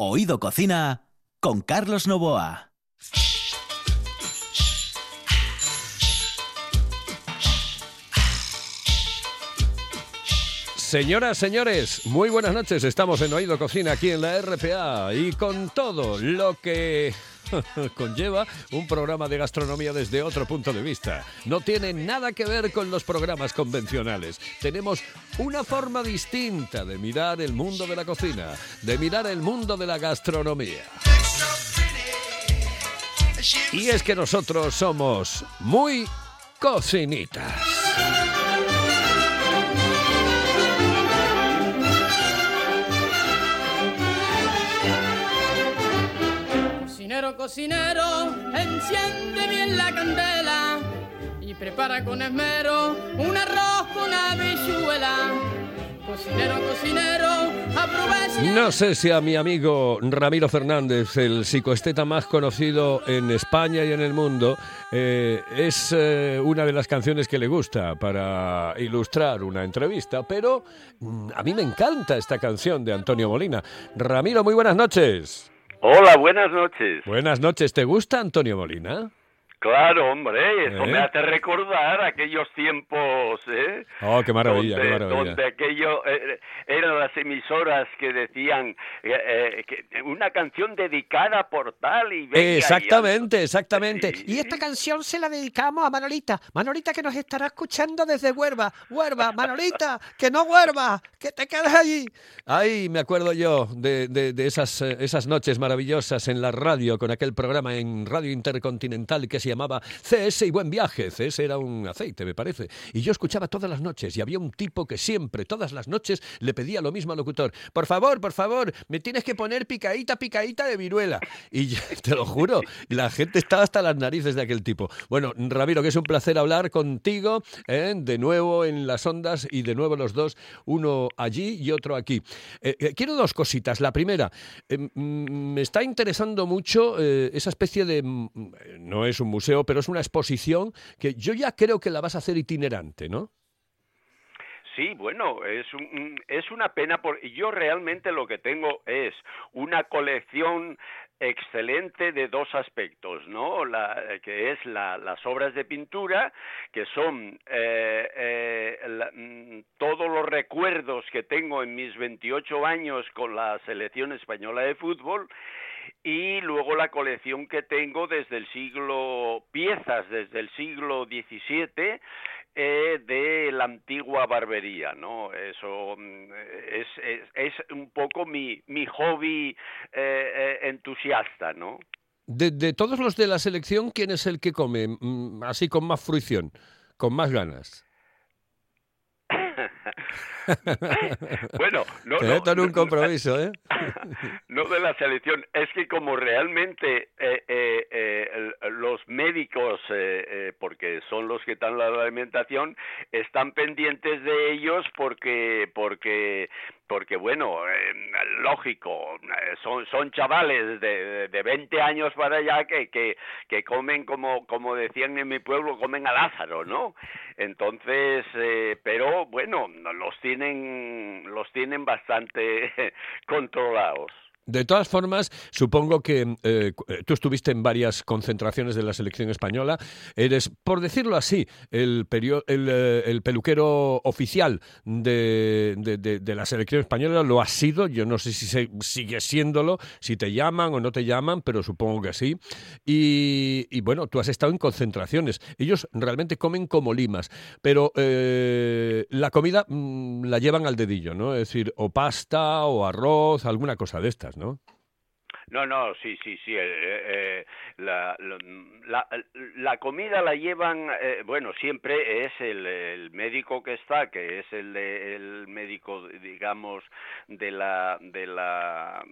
Oído Cocina con Carlos Novoa. Señoras, señores, muy buenas noches. Estamos en Oído Cocina aquí en la RPA y con todo lo que conlleva un programa de gastronomía desde otro punto de vista. No tiene nada que ver con los programas convencionales. Tenemos una forma distinta de mirar el mundo de la cocina, de mirar el mundo de la gastronomía. Y es que nosotros somos muy cocinitas. Cocinero, enciende bien la candela y prepara con esmero un arroz con habichuela. Cocinero, cocinero, aprovecha. No sé si a mi amigo Ramiro Fernández, el psicoesteta más conocido en España y en el mundo, eh, es eh, una de las canciones que le gusta para ilustrar una entrevista, pero mm, a mí me encanta esta canción de Antonio Molina. Ramiro, muy buenas noches. Hola, buenas noches. Buenas noches, ¿te gusta Antonio Molina? Claro, hombre, eso ¿Eh? me hace recordar aquellos tiempos, ¿eh? Oh, qué maravilla, donde, qué maravilla. donde aquello eh, eran las emisoras que decían eh, eh, que una canción dedicada por tal y Exactamente, exactamente. Sí. Y esta canción se la dedicamos a Manolita. Manolita que nos estará escuchando desde Huerva. Huerva, Manolita, que no Huerva, que te quedes allí. Ay, me acuerdo yo de, de- de esas, eh, esas noches maravillosas en la radio con aquel programa en Radio Intercontinental que se llamaba CS y Buen Viaje. CS era un aceite, me parece. Y yo escuchaba todas las noches y había un tipo que siempre, todas las noches, le pedía lo mismo al locutor. Por favor, por favor, me tienes que poner picadita, picadita de viruela. Y te lo juro, la gente estaba hasta las narices de aquel tipo. Bueno, Ramiro, que es un placer hablar contigo, ¿eh? de nuevo en las ondas y de nuevo los dos, uno allí y otro aquí. Eh, eh, quiero dos cositas. La primera, mm, me está interesando mucho esa especie de, mm, no es un pero es una exposición que yo ya creo que la vas a hacer itinerante, ¿no? Sí, bueno, es, un- es una pena porque yo realmente lo que tengo es una colección excelente de dos aspectos, ¿no? La, que es la- las obras de pintura, que son eh, eh, mm, todos los recuerdos que tengo en mis 28 años con la selección española de fútbol, y luego la colección que tengo desde el siglo, piezas desde el siglo XVII, eh, de la antigua barbería, ¿no? Eso mm, es, es, es un poco mi, mi hobby eh, eh, entusiasta, ¿no? De, de todos los de la selección, ¿quién es el que come mm, así con más fruición, con más ganas? bueno, no, meto en un compromiso, ¿eh? no de la selección, es que como realmente eh, eh, eh, los médicos, eh, eh, porque son los que dan la alimentación, están pendientes de ellos porque, porque, porque bueno, eh, lógico, son, son chavales de, de 20 años para allá que, que, que comen como, como decían en mi pueblo, comen a Lázaro, ¿no? Entonces, eh, pero bueno, los tienen, los tienen bastante controlados. De todas formas, supongo que eh, eh, tú estuviste en varias concentraciones de la selección española. Eres, por decirlo así, el, perio- el, eh, el peluquero oficial de, de- de- la selección española. Lo has sido. Yo no sé si se- sigues siéndolo, si te llaman o no te llaman, pero supongo que sí. Y, bueno, tú has estado en concentraciones. Ellos realmente comen como limas, pero eh, la comida mm, la llevan al dedillo, ¿no? Es decir, o pasta o arroz, alguna cosa de estas, ¿no? No, no, sí, sí, sí. eh, eh, la, la, la comida la llevan, eh, bueno, siempre es el, el médico que está, que es el, el médico, digamos, de la, de la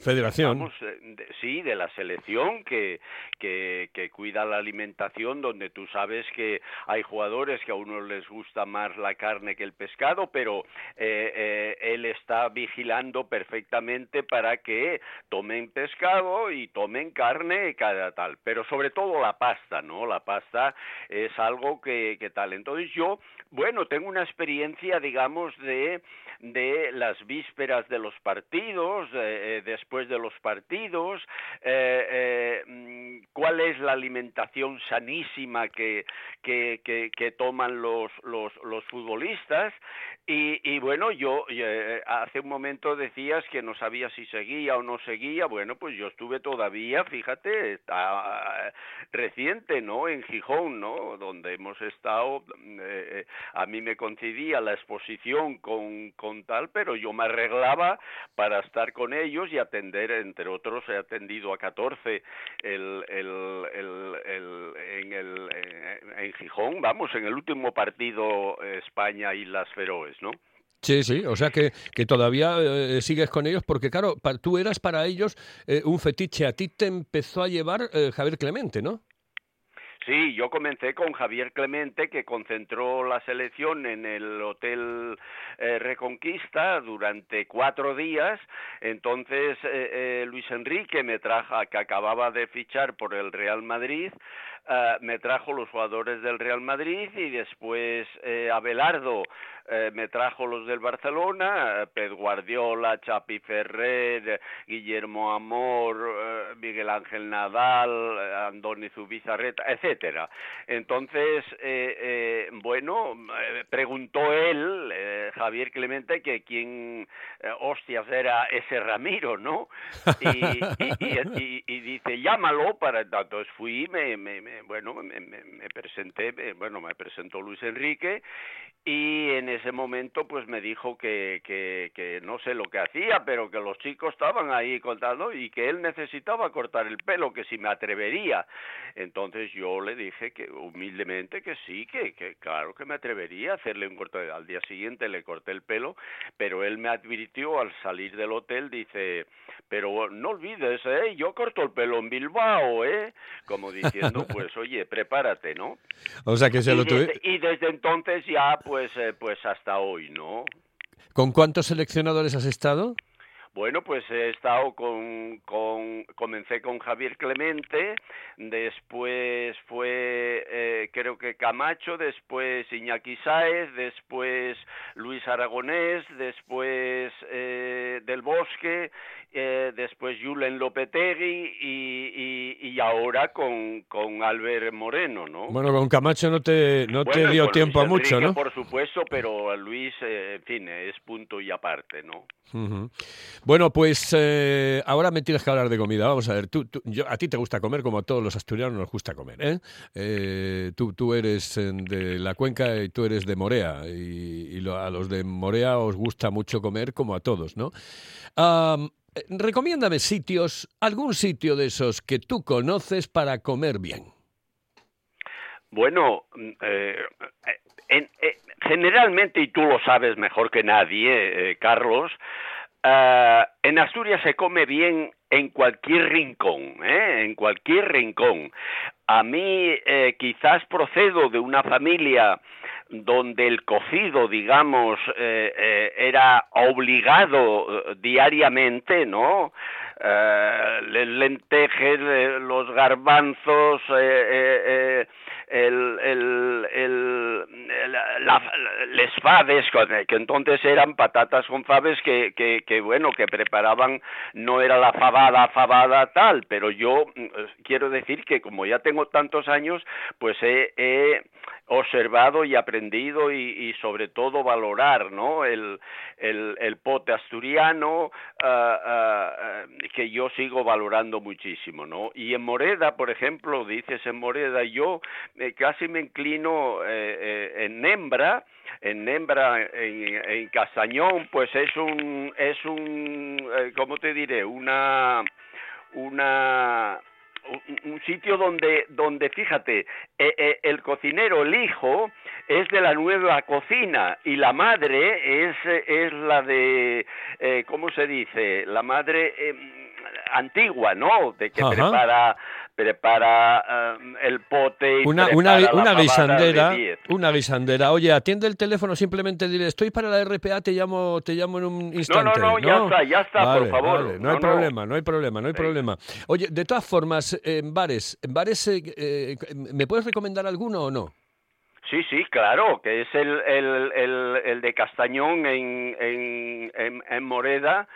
Federación. digamos, eh, de- sí, de la selección que, que, que cuida la alimentación, donde tú sabes que hay jugadores que a unos les gusta más la carne que el pescado, pero eh, eh, él está vigilando perfectamente para que tomen pescado y tomen carne y cada tal, pero sobre todo la pasta, ¿no? La pasta es algo que, que tal. Entonces yo, bueno, tengo una experiencia, digamos, de de las vísperas de los partidos, eh, después de los partidos, mm, cuál es la alimentación sanísima que, que, que, toman los, los, los futbolistas. Y, y bueno, yo hace un momento decías que no sabía si seguía o no seguía. Bueno, pues yo estuve todavía, fíjate, está reciente, ¿no? En Gijón, ¿no? Donde hemos estado, eh, a mí me coincidía la exposición con tal, pero yo me arreglaba para estar con ellos y atender, entre otros, he atendido a 14 el, el, el, en, eh, Gijón, vamos, en el último partido España y las Feroes, ¿no? Sí, sí, o sea que, todavía eh, sigues con ellos, porque claro, tú eras para ellos un fetiche, a ti te empezó a llevar Javier Clemente, ¿no? Sí, yo comencé con Javier Clemente, que concentró la selección en el Hotel eh, Reconquista durante cuatro días. Entonces, eh, eh, Luis Enrique me trajo, que acababa de fichar por el Real Madrid, me trajo los jugadores del Real Madrid y después Abelardo eh, me trajo los del Barcelona, Ped Guardiola, Chapi Ferrer, Guillermo Amor, eh, Miguel Ángel Nadal, Andoni Zubizarreta, etcétera. Entonces, eh, bueno, preguntó él, Javier Clemente, que quién hostias era ese Ramiro, ¿no? Y, dice, llámalo para entonces fui, me, me, bueno, me, me presenté, bueno, me presentó Luis Enrique y en ese momento pues me dijo que, que, que, no sé lo que hacía, pero que los chicos estaban ahí contando y que él necesitaba cortar el pelo, que si me atrevería. Entonces yo le dije que humildemente que sí, que, que claro que me atrevería a hacerle un corte. Al día siguiente le corté el pelo, pero él me advirtió al salir del hotel, dice, pero no olvides, ¿eh? yo corto el pelo en Bilbao, ¿eh? Como diciendo, pues oye, prepárate, ¿no? O sea que se lo tuve... Y desde entonces ya pues, eh, pues hasta hoy, ¿no? ¿Con cuántos seleccionadores has estado? Bueno, pues he estado con, con comencé con Javier Clemente, después fue eh, creo que Camacho, después Iñaki Sáez, después Luis Aragonés, después eh, Del Bosque eh, después Julen Lopetegui y, y, ahora con, con Albert Moreno, ¿no? Bueno, con Camacho no te, no te dio tiempo a mucho, ¿no? Por supuesto, pero Luis, eh, en fin, es punto y aparte, ¿no? Bueno, pues eh, ahora me tienes que hablar de comida. Vamos a ver, tú, yo, a ti te gusta comer como a todos los asturianos nos gusta comer, ¿eh? eh tú, tú eres de la cuenca y tú eres de Morea y, a los de Morea os gusta mucho comer como a todos, ¿no? Eh, recomiéndame sitios, algún sitio de esos que tú conoces para comer bien. Bueno, mm, eh, eh, generalmente, y tú lo sabes mejor que nadie, Carlos, en Asturias se come bien en cualquier rincón, en cualquier rincón. A mí quizás procedo de una familia donde el cocido, digamos, eh, eh, era obligado eh, diariamente, ¿no? Eh, lentejes, los garbanzos, el, el, el, les faves, que entonces eran patatas con faves que, que, que, bueno, que preparaban, no era la fabada, fabada tal, pero yo quiero decir que como ya tengo tantos años, pues he observado y aprendido y, sobre todo valorar ¿no? el, el, pote asturiano ah, que yo sigo valorando muchísimo ¿no? y en Moreda por ejemplo dices en Moreda yo eh, casi me inclino eh, eh, en Nembra en Nembra, en, en, Castañón, pues es un, es un, ¿cómo te diré? Una, una, un sitio donde, donde fíjate, eh, eh, el cocinero, el hijo, es de la nueva cocina y la madre es, es la de, eh, ¿cómo se dice? La madre em, antigua, ¿no? De que prepara prepara um, el pote y una, una, una guisandera, una guisandera. Oye, atiende el teléfono, simplemente dile, estoy para la RPA, te llamo, te llamo en un instante. No, no, no, ya está, ya está, por favor. no, hay problema, no hay problema, no hay problema. Oye, de todas formas, en bares, en bares, eh, eh, ¿me puedes recomendar alguno o no? Sí, sí, claro, que es el, el, el, el de Castañón en, en, en, en Moreda.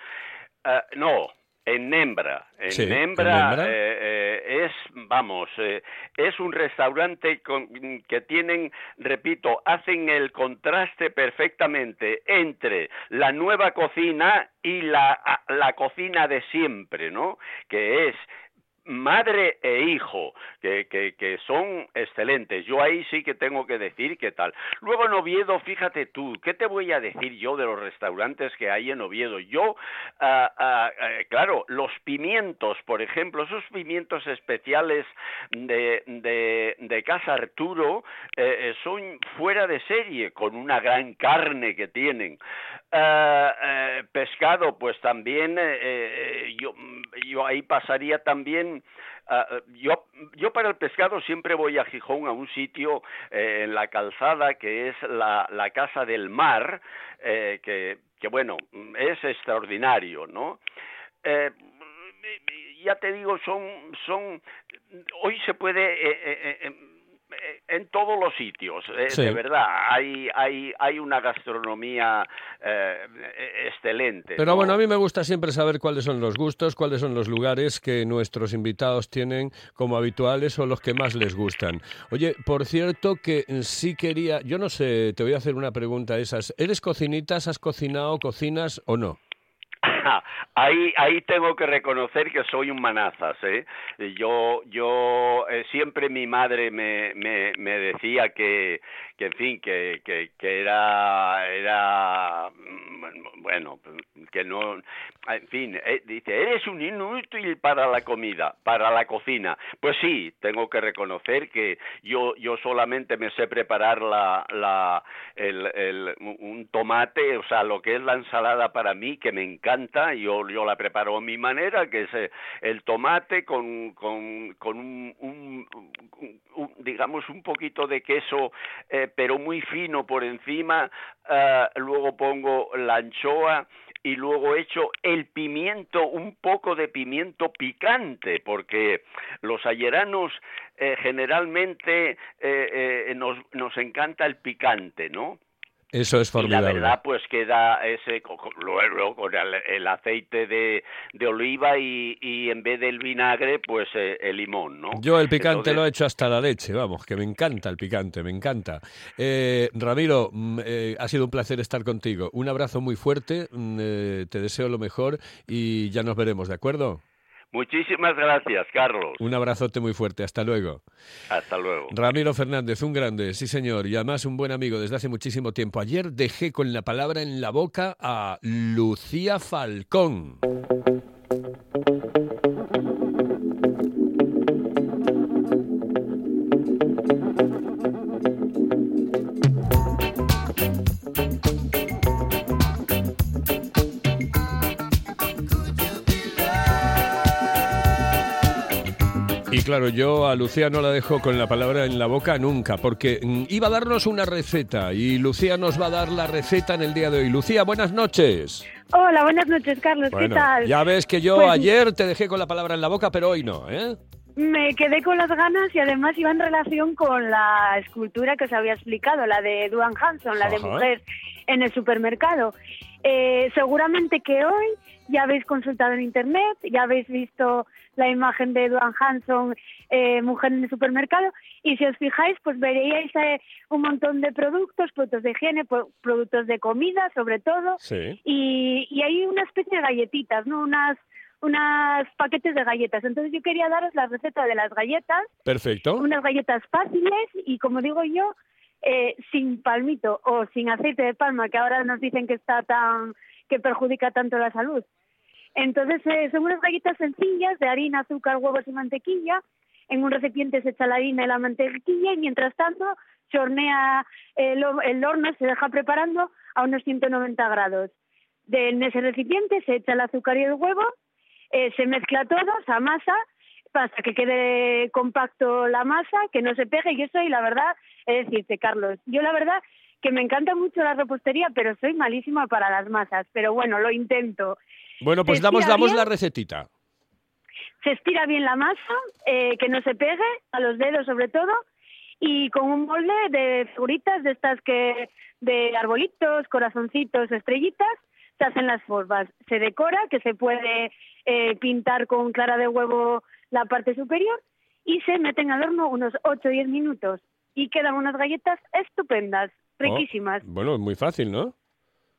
Ah, no, en Nembra. En Sí, en Nembra, eh, eh, es, vamos, eh, es un restaurante con- que tienen, repito, hacen el contraste perfectamente entre la nueva cocina y la, la cocina de siempre, ¿no? Que es madre e hijo, que, que, son excelentes. Yo ahí sí que tengo que decir qué tal. Luego en Oviedo, fíjate tú, ¿qué te voy a decir yo de los restaurantes que hay en Oviedo? Yo, ah, ah, eh, claro, los pimientos, por ejemplo, esos pimientos especiales de, de, Casa Arturo eh, eh, son fuera de serie, con una gran carne que tienen. Ah, eh, pescado, pues también yo, yo ahí pasaría también ah, yo, yo para el pescado siempre voy a Gijón a un sitio eh, en la calzada que es la, Casa del Mar, eh, que, que bueno, es extraordinario, ¿no? Eh, ya te digo, son, son, hoy se puede eh, en todos los sitios, eh, Sí. de verdad, hay, hay, hay una gastronomía eh, excelente. Pero ¿no? bueno, a mí me gusta siempre saber cuáles son los gustos, cuáles son los lugares que nuestros invitados tienen como habituales o los que más les gustan. Oye, por cierto que sí quería, yo no sé, te voy a hacer una pregunta de esas. ¿Eres cocinitas? ¿Has cocinado, cocinas o no? ahí ahí tengo que reconocer que soy un manazas eh yo yo eh, siempre mi madre me, me, me decía que que en fin que, que, que era era mm, bueno que no en fin eh, dice eres un inútil para la comida para la cocina pues sí tengo que reconocer que yo yo solamente me sé preparar la la el, el un tomate o sea lo que es la ensalada para mí que me encanta yo yo la preparo a mi manera que es eh, el tomate con con, con un, digamos un poquito de queso eh, pero muy fino por encima ah, luego pongo la anchoa y luego echo el pimiento, un poco de pimiento picante, porque los ayeranos eh, generalmente nos, nos encanta el picante, ¿no? Eso es Y la formidable. verdad, pues queda ese, luego con el, el aceite de, de oliva y, y en vez del vinagre, pues eh, el limón, ¿no? Yo el picante Entonces- lo he hecho hasta la leche, vamos, que me encanta el picante, me encanta. Eh, Ramiro, mm, eh, ha sido un placer estar contigo. Un abrazo muy fuerte, mm, eh, te deseo lo mejor y ya nos veremos, ¿de acuerdo? Muchísimas gracias, Carlos. Un abrazote muy fuerte, hasta luego. Hasta luego. Ramiro Fernández, un grande, sí señor, y además un buen amigo desde hace muchísimo tiempo. Ayer dejé con la palabra en la boca a Lucía Falcón. Y claro, yo a Lucía no la dejo con la palabra en la boca nunca, porque mm, iba a darnos una receta y Lucía nos va a dar la receta en el día de hoy. Lucía, buenas noches. Hola, buenas noches, Carlos. ¿Qué tal? ya ves que yo Pues- ayer te dejé con la palabra en la boca, pero hoy no, ¿eh? Me quedé con las ganas y además iba en relación con la escultura que os había explicado, la de Duane Hanson, la de mujer en el supermercado. Eh, seguramente que hoy ya habéis consultado en internet, ya habéis visto la imagen de Duane Hanson, eh, mujer en el supermercado, y si os fijáis, pues veríais eh, un montón de productos, productos de higiene, pro- productos de comida, sobre todo, Sí. y, y hay una especie de galletitas, ¿no? Unas unas paquetes de galletas. Entonces yo quería daros la receta de las galletas, Perfecto. unas galletas fáciles y como digo yo, eh, sin palmito o sin aceite de palma, que ahora nos dicen que está tan que perjudica tanto la salud. Entonces eh, son unas galletas sencillas de harina, azúcar, huevos y mantequilla. En un recipiente se echa la harina y la mantequilla y mientras tanto se hornea el, el horno, se deja preparando a unos 190 grados. De, en ese recipiente se echa el azúcar y el huevo, eh, se mezcla todo, se amasa hasta que quede compacto la masa, que no se pegue y eso y la verdad, es decirte, Carlos, yo la verdad que me encanta mucho la repostería, pero soy malísima para las masas, pero bueno, lo intento. Bueno, pues ¿Te damos, damos bien? la recetita. se estira bien la masa, eh, que no se pegue, a los dedos sobre todo, y con un molde de figuritas de estas que de arbolitos, corazoncitos, estrellitas, se hacen las formas. Se decora, que se puede eh, pintar con clara de huevo la parte superior y se meten al horno unos 8 o 10 minutos y quedan unas galletas estupendas, riquísimas. Oh, bueno, muy fácil, ¿no?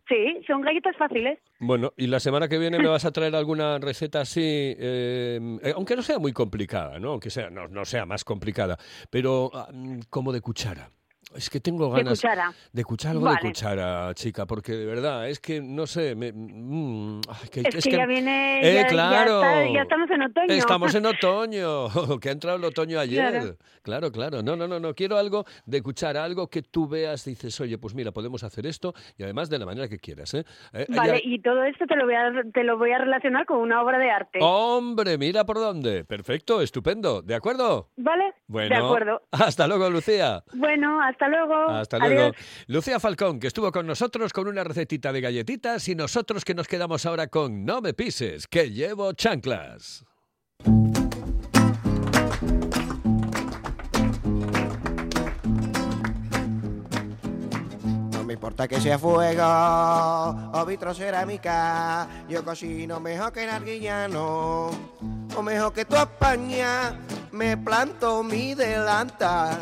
Sí, son galletas fáciles. Bueno, y la semana que viene me vas a traer alguna receta así, eh, eh, aunque no sea muy complicada, ¿no? Aunque sea, no, no sea más complicada, pero mm, como de cuchara. Es que tengo De ganas cuchara. de cuchara, algo Vale. de cuchara, chica, porque de verdad es que no sé, me, mm, ay, que- Es, es que, que- ya viene, Eh, ya, ya claro. está- ya estamos en otoño. Estamos en otoño, que ha entrado el otoño ayer. Claro. Claro, claro. No, no, no, no. Quiero algo de cuchara, algo que tú veas, dices, oye, pues mira, podemos hacer esto y además de la manera que quieras. ¿eh? Eh, Vale, ya- y todo esto te lo voy a te lo voy a relacionar con una obra de arte. Hombre, mira por dónde. Perfecto, estupendo. ¿De acuerdo? ¿Vale? Bueno. De acuerdo. Hasta luego, Lucía. Bueno, hasta luego. Hasta luego. Adiós. Lucía Falcón, que estuvo con nosotros con una recetita de galletitas y nosotros que nos quedamos ahora con No me pises, que llevo chanclas. No me importa que sea fuego o vitrocerámica, yo cocino mejor que narguillano, o mejor que tu España. Me planto mi delanta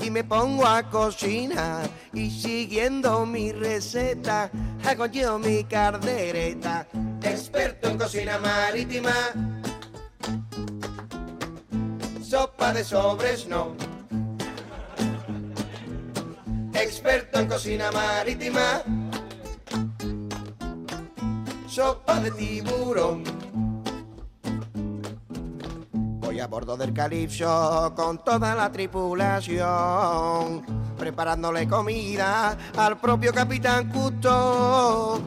y me pongo a cocinar y siguiendo mi receta hago yo mi cardereta. Experto en cocina marítima, sopa de sobres no experto en cocina marítima, sopa de tiburón. A bordo del calipso con toda la tripulación, preparándole comida al propio capitán Cousteau.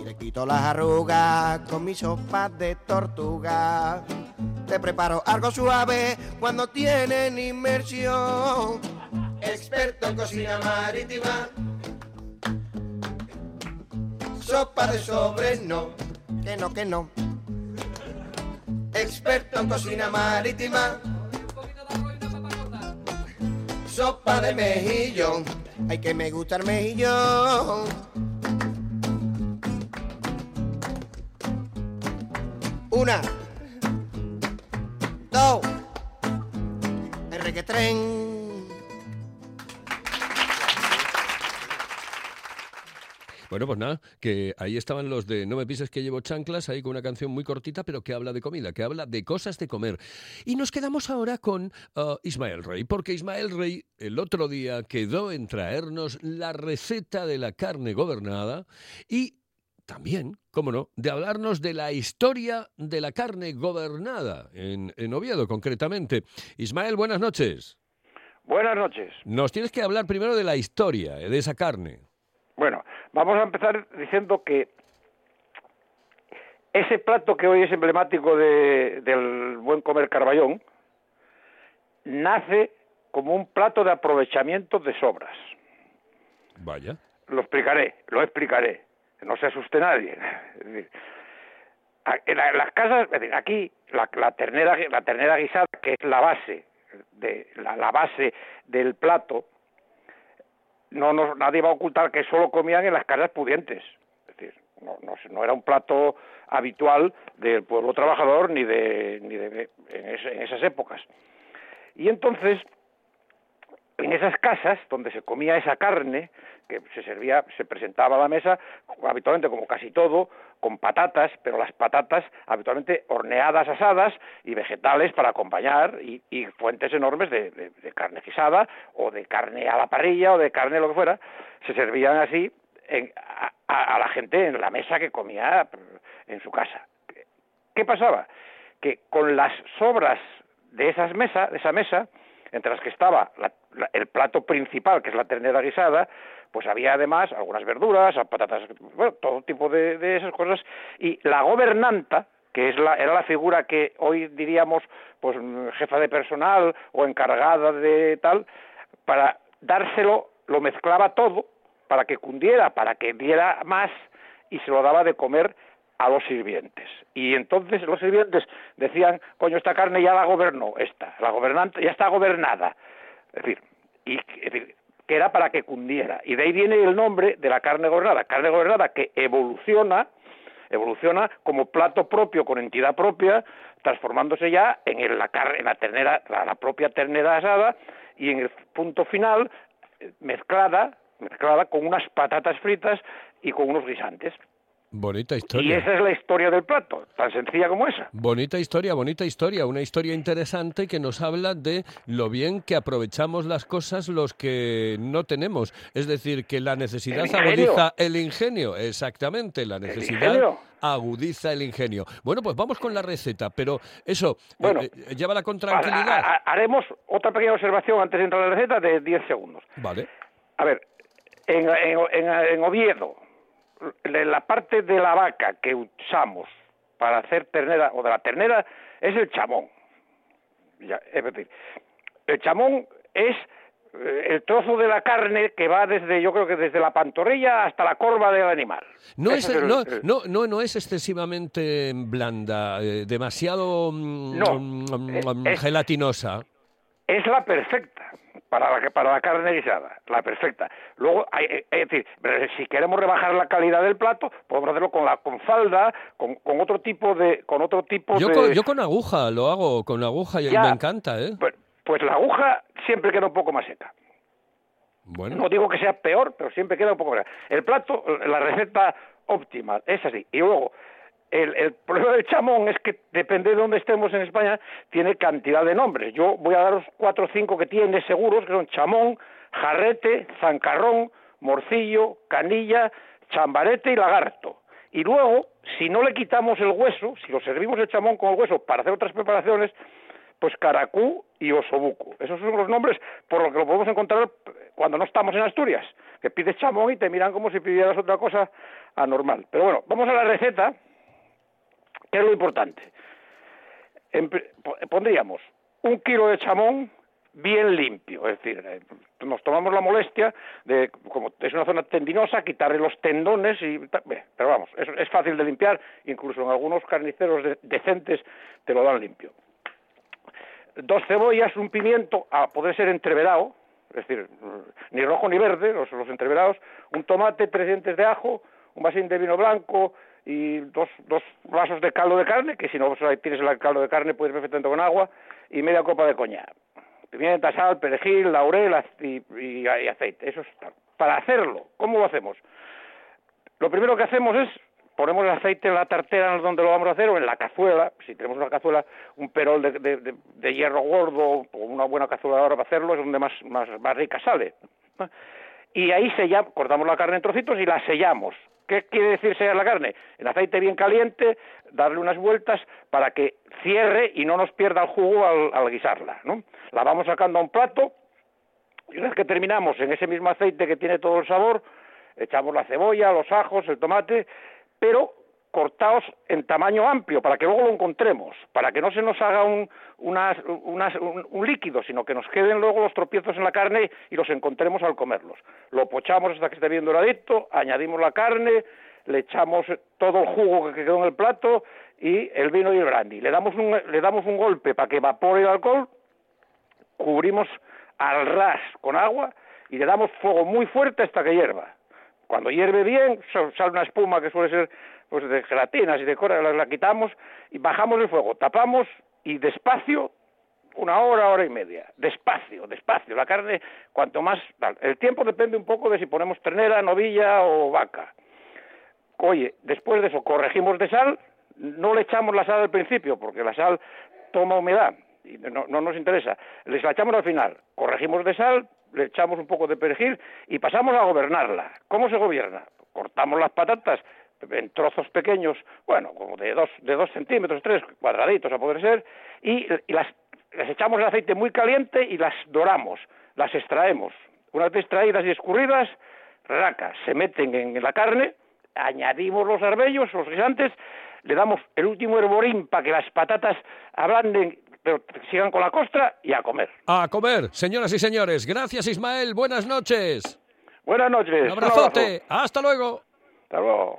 Y le quito las arrugas con mi sopa de tortuga. Te preparo algo suave cuando tienen inmersión experto en cocina marítima. Sopa de sobres no, que no, que no. Experto en cocina marítima. Sopa de mejillón, hay que me gusta el mejillón. Una, dos, el requetren. Bueno, pues nada, que ahí estaban los de No me pises que llevo chanclas, ahí con una canción muy cortita, pero que habla de comida, que habla de cosas de comer. Y nos quedamos ahora con ah, Ismael Rey, porque Ismael Rey el otro día quedó en traernos la receta de la carne gobernada y también, cómo no, de hablarnos de la historia de la carne gobernada, en, en Oviedo concretamente. Ismael, buenas noches. Buenas noches. Nos tienes que hablar primero de la historia eh, de esa carne. Bueno, vamos a empezar diciendo que ese plato que hoy es emblemático de- del buen comer Carballón nace como un plato de aprovechamiento de sobras. Vaya. Lo explicaré, lo explicaré. No se asuste nadie. Es decir, a- en la- en las casas, aquí la, la ternera la ternera guisada, que es la base de la, la base del plato, no nadie va a ocultar que solo comían en las casas pudientes. Es decir, no, era un plato habitual del pueblo trabajador ni de, ni de en esas épocas. Y entonces, en esas casas donde se comía esa carne, que se servía, se presentaba a la mesa habitualmente como casi todo, con patatas, pero las patatas habitualmente horneadas, asadas y vegetales para acompañar y, fuentes enormes de, carne guisada o de carne a la parrilla o de carne lo que fuera, se servían así en- a, la gente en la mesa que comía en su casa. ¿Qué pasaba? Que con las sobras de esas mesas, de esa mesa, entre las que estaba la- la- el plato principal, que es la ternera guisada, pues había además algunas verduras, patatas, bueno, todo tipo de, de esas cosas, y la gobernanta, que es la, era la figura que hoy diríamos, pues jefa de personal o encargada de tal, para dárselo, lo mezclaba todo, para que cundiera, para que diera más, y se lo daba de comer a los sirvientes. Y entonces los sirvientes decían, coño, esta carne ya la gobernó, esta, la gobernante ya está gobernada. Es decir, y es decir, que era para que cundiera. Y de ahí viene el nombre de la carne gobernada. Carne gobernada que evoluciona, evoluciona como plato propio, con entidad propia, transformándose ya en el- la, en la ternera, la, la propia ternera asada, y en el punto final, eh, mezclada, mezclada con unas patatas fritas y con unos guisantes. Bonita Y historia. esa es la historia del plato, tan sencilla como esa. Bonita historia, bonita historia, una historia interesante que nos habla de lo bien que aprovechamos las cosas los que no tenemos. Es decir, que la necesidad El agudiza el ingenio, exactamente, la necesidad agudiza el ingenio. Bueno, pues vamos con la receta, pero eso, Bueno. eh, eh, llévala con tranquilidad. ha- haremos otra pequeña observación antes de entrar a la receta de 10 segundos. Vale. A ver, en, en- en- Oviedo, la parte de la vaca que usamos para hacer ternera, o de la ternera, es el chamón. Ya, es decir, el chamón es eh, el trozo de la carne que va desde, yo creo que desde la pantorrilla hasta la corva del animal. No es, no, el- no, no, no es excesivamente blanda, eh, demasiado mm, No, mm, es- mm, es- gelatinosa. es la perfecta para la, que- para la carne guisada, la perfecta. Luego, hay- eh, es decir, si queremos rebajar la calidad del plato, podemos hacerlo con la con falda, con, con otro tipo de con otro tipo Yo de con, yo con aguja lo hago, con aguja y Ya. me encanta, ¿eh? pues, pues la aguja siempre queda un poco más seca. Bueno, No digo que sea peor, pero siempre queda un poco más seca. El plato, la receta óptima es así. Y luego el, el problema del chamón es que depende de dónde estemos en España, tiene cantidad de nombres. Yo voy a daros cuatro o cinco que tiene seguros, que son chamón, jarrete, zancarrón, morcillo, canilla, chambarete y lagarto. Y luego, si no le quitamos el hueso, si lo servimos el chamón con el hueso para hacer otras preparaciones, pues caracú y osobuco. Esos son los nombres por lo que lo podemos encontrar cuando no estamos en Asturias, que pides chamón y te miran como si pidieras otra cosa anormal. Pero bueno, vamos a la receta, que es lo importante. Pondríamos un kilo de chamón bien limpio, es decir, eh, nos tomamos la molestia de, como es una zona tendinosa, quitarle los tendones y pero vamos, es, es fácil de limpiar, incluso en algunos carniceros de- decentes te lo dan limpio. Dos cebollas, un pimiento, a poder ser entreverado, es decir, ni rojo ni verde, los, los entreverados, un tomate, tres dientes de ajo, un vasín de vino blanco y dos, dos vasos de caldo de carne, que si no tienes el caldo de carne puedes perfectamente con agua, y media copa de coñac. Pimienta, sal, perejil, laurel y, aceite. Eso es. Para hacerlo, ¿cómo lo hacemos? Lo primero que hacemos es ponemos el aceite en la tartera donde lo vamos a hacer o en la cazuela, si tenemos una cazuela, un perol de, de- de- de hierro gordo o una buena cazuela ahora para hacerlo es donde más, más, más rica sale. Y ahí sellamos, cortamos la carne en trocitos y la sellamos. ¿Qué quiere decir sellar la carne? En aceite bien caliente, darle unas vueltas para que cierre y no nos pierda el jugo al, al guisarla. ¿no? La vamos sacando a un plato y una vez que terminamos en ese mismo aceite que tiene todo el sabor, echamos la cebolla, los ajos, el tomate, pero cortados en tamaño amplio para que luego lo encontremos, para que no se nos haga un, unas- unas- un, líquido, sino que nos queden luego los tropiezos en la carne y los encontremos al comerlos. Lo pochamos hasta que esté bien doradito, añadimos la carne, le echamos todo el jugo que quedó en el plato y el vino y el brandy. Le damos un, le damos un golpe para que evapore el alcohol cubrimos al ras con agua y le damos fuego muy fuerte hasta que hierva. Cuando hierve bien, sale una espuma que suele ser pues de gelatinas y de cosas, la, la quitamos y bajamos el fuego, tapamos y despacio, una hora, hora y media, despacio, despacio. La carne, cuanto más, el tiempo depende un poco de si ponemos ternera, novilla o vaca. Oye, después de eso corregimos de sal, no le echamos la sal al principio, porque la sal toma humedad y no, no nos interesa. Les la echamos al final, corregimos de sal, le echamos un poco de perejil y pasamos a gobernarla. ¿Cómo se gobierna? Cortamos las patatas en trozos pequeños, bueno, como de dos, de dos centímetros, tres cuadraditos a poder ser, y, y las, las echamos en aceite muy caliente y las doramos, las extraemos. Una vez extraídas y escurridas, racas, se meten en la carne, añadimos los arbellos, los guisantes, le damos el último hervorín para que las patatas ablanden, pero sigan con la costra y a comer. A comer, señoras y señores. Gracias, Ismael. Buenas noches. Buenas noches. Un abrazote. Hasta luego. Hasta luego.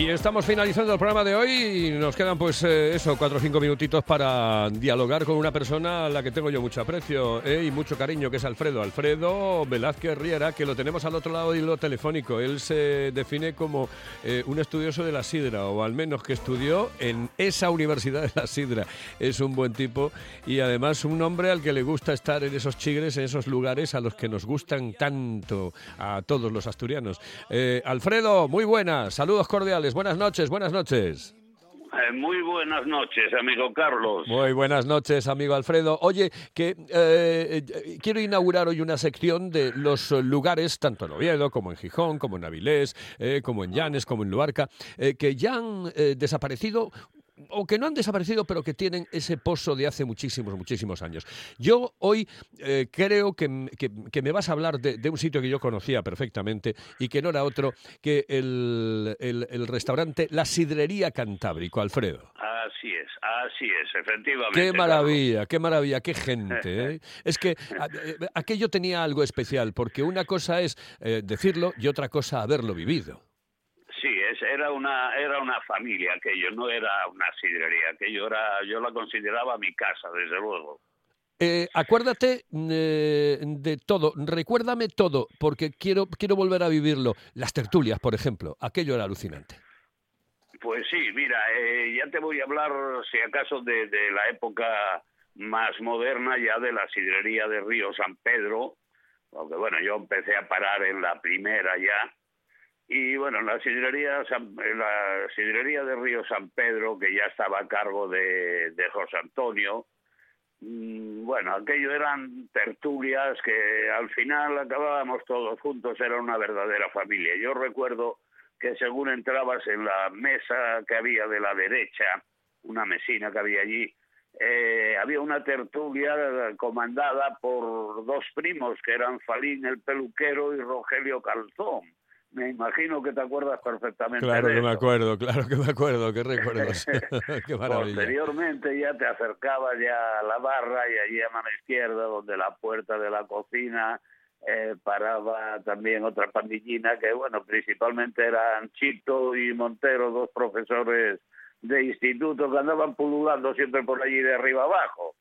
Y estamos finalizando el programa de hoy y nos quedan pues eh, eso, cuatro o cinco minutitos para dialogar con una persona a la que tengo yo mucho aprecio eh, y mucho cariño, que es Alfredo. Alfredo Velázquez Riera, que lo tenemos al otro lado de lo telefónico. Él se define como eh, un estudioso de la sidra, o al menos que estudió en esa universidad de la sidra. Es un buen tipo y además un hombre al que le gusta estar en esos chigres, en esos lugares a los que nos gustan tanto a todos los asturianos. Eh, Alfredo, muy buenas, saludos cordiales, buenas noches, buenas noches. Eh, muy buenas noches, amigo Carlos. Muy buenas noches, amigo Alfredo. Oye, que eh, eh, quiero inaugurar hoy una sección de los lugares, tanto en Oviedo como en Gijón, como en Avilés, eh, como en Llanes, como en Luarca, que ya han desaparecido o que no han desaparecido, pero que tienen ese pozo de hace muchísimos, muchísimos años. Yo hoy eh, creo que, que- que me vas a hablar de, de un sitio que yo conocía perfectamente y que no era otro que el, el- el restaurante La Sidrería Cantábrico, Alfredo. Así es, así es, efectivamente. Qué maravilla, qué maravilla, qué gente. ¿eh? Es que a- eh, aquello tenía algo especial, porque una cosa es eh, decirlo y otra cosa haberlo vivido. Era una era una familia aquello, no era una sidrería, aquello era yo la consideraba mi casa, desde luego. Eh, acuérdate eh, de todo, recuérdame todo, porque quiero, quiero volver a vivirlo. Las tertulias, por ejemplo, aquello era alucinante. Pues sí, mira, eh, ya te voy a hablar, si acaso, de, de la época más moderna, ya de la sidrería de Río San Pedro, porque bueno, yo empecé a parar en la primera ya, y bueno, la sidrería, la sidrería de Río San Pedro, que ya estaba a cargo de, de José Antonio, mm, bueno, aquello eran tertulias que al final acabábamos todos juntos, era una verdadera familia. Yo recuerdo que según entrabas en la mesa que había de la derecha, una mesina que había allí, eh, había una tertulia comandada por dos primos que eran Falín el peluquero y Rogelio Calzón. Me imagino que te acuerdas perfectamente Claro de que me acuerdo, claro que me acuerdo, qué recuerdos. qué maravilla. Posteriormente ya te acercabas ya a la barra y allí a mano izquierda, donde la puerta de la cocina eh, paraba también otra pandillina que, bueno, principalmente eran Chito y Montero, dos profesores de instituto que andaban pululando siempre por allí de arriba abajo.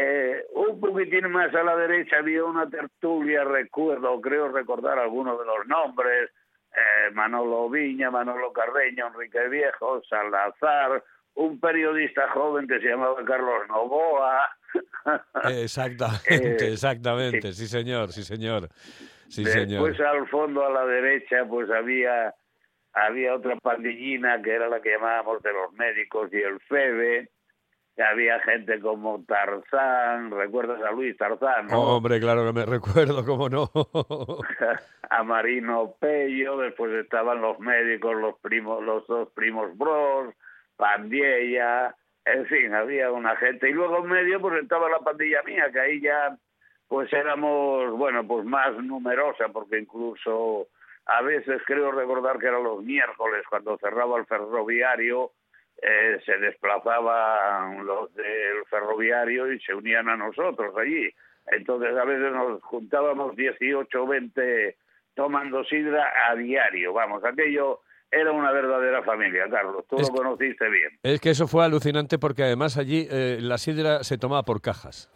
Eh, un poquitín más a la derecha había una tertulia, recuerdo, creo recordar algunos de los nombres, eh, Manolo Viña, Manolo Carreño, Enrique Viejo, Salazar, un periodista joven que se llamaba Carlos Novoa. Exactamente, Eh, exactamente, sí señor, sí señor. Sí señor. Después al fondo a la derecha pues había había otra pandillina que era la que llamábamos de los médicos y el FEBE. Que Había gente como Tarzán, ¿recuerdas a Luis Tarzán? no? Hombre, claro que me recuerdo, cómo no. a Marino Pello, después estaban los médicos, los primos, los dos primos Bros, Pandiella, en fin, había una gente. Y luego en medio pues estaba la pandilla mía, que ahí ya pues éramos, bueno, pues más numerosa, porque incluso a veces creo recordar que eran los miércoles cuando cerraba el ferroviario, eh, se desplazaban los del ferroviario y se unían a nosotros allí. Entonces a veces nos juntábamos 18 o 20 tomando sidra a diario. Vamos, aquello era una verdadera familia, Carlos. Tú Es lo conociste bien. Es que eso fue alucinante porque además allí eh, la sidra se tomaba por cajas.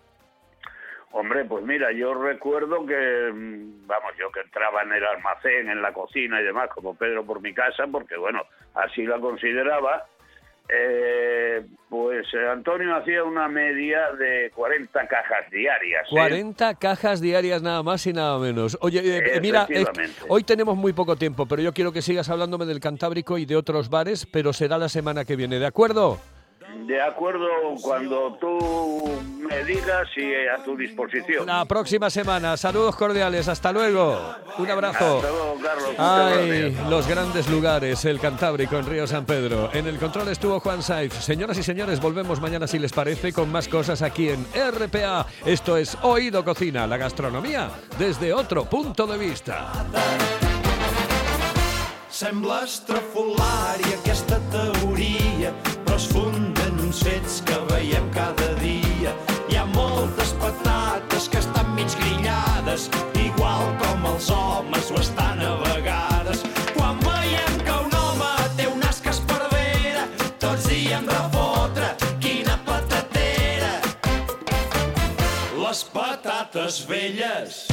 Hombre, pues mira, yo recuerdo que, mm, vamos, yo que entraba en el almacén, en la cocina y demás, como Pedro por mi casa, porque bueno, así la consideraba, eh, pues eh, Antonio hacía una media de 40 cajas diarias. ¿eh? 40 cajas diarias nada más y nada menos. Oye, eh, eh, mira, hoy tenemos muy poco tiempo, pero yo quiero que sigas hablándome del Cantábrico y de otros bares, pero será la semana que viene, ¿de acuerdo? De acuerdo, cuando tú me digas y a tu disposición. La próxima semana. Saludos cordiales, hasta luego. Un abrazo. Hasta luego, Carlos. Ay, los grandes lugares, el Cantábrico en Río San Pedro. En el control estuvo Juan Saiz. Señoras y señores, volvemos mañana si les parece con más cosas aquí en RPA. Esto es Oído Cocina, la gastronomía desde otro punto de vista. Sembla estrafolària aquesta teoria, però es funda en uns fets que veiem cada dia. Hi ha moltes patates que estan mig grillades, igual com els homes ho estan a vegades. Quan veiem que un home té un as que es perdera, tots diem refotre, quina patatera. Les patates velles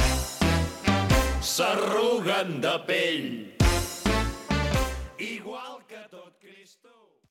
s'arruguen de pell.